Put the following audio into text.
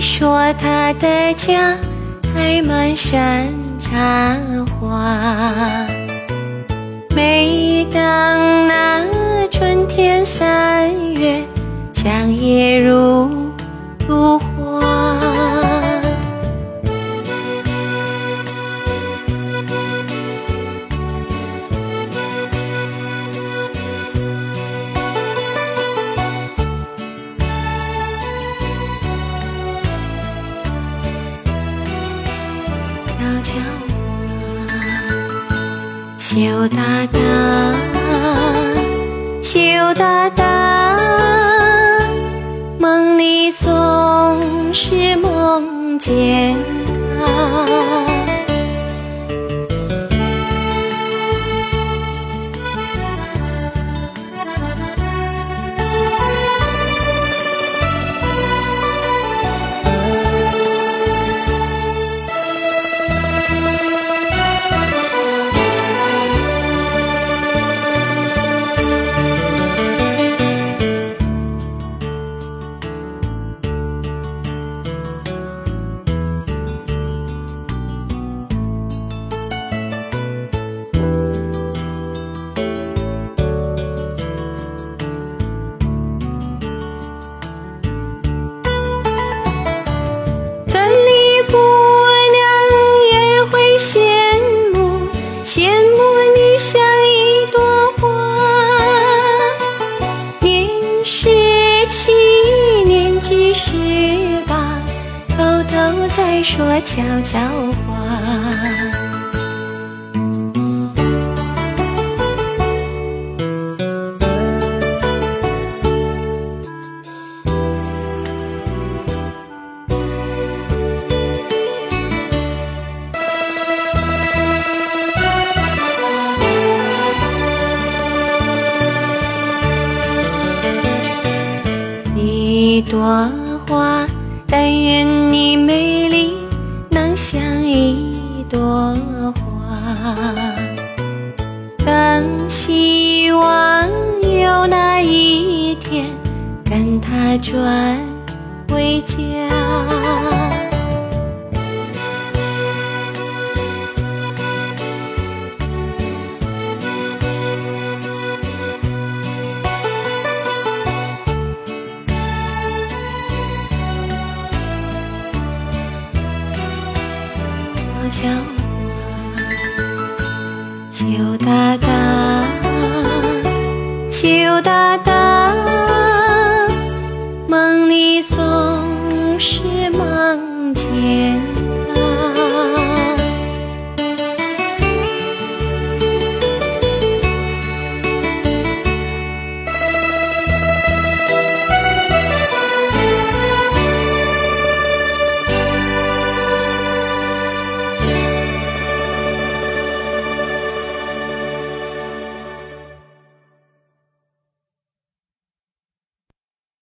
说他的家开满山茶花。每当那春天三月，香叶如悄话，羞答答，羞答答，梦里总是梦见他。在说悄悄话。一朵花，但愿你美丽能像一朵花。更希望有那一天，跟他转回家。悄悄话，羞答答，羞答答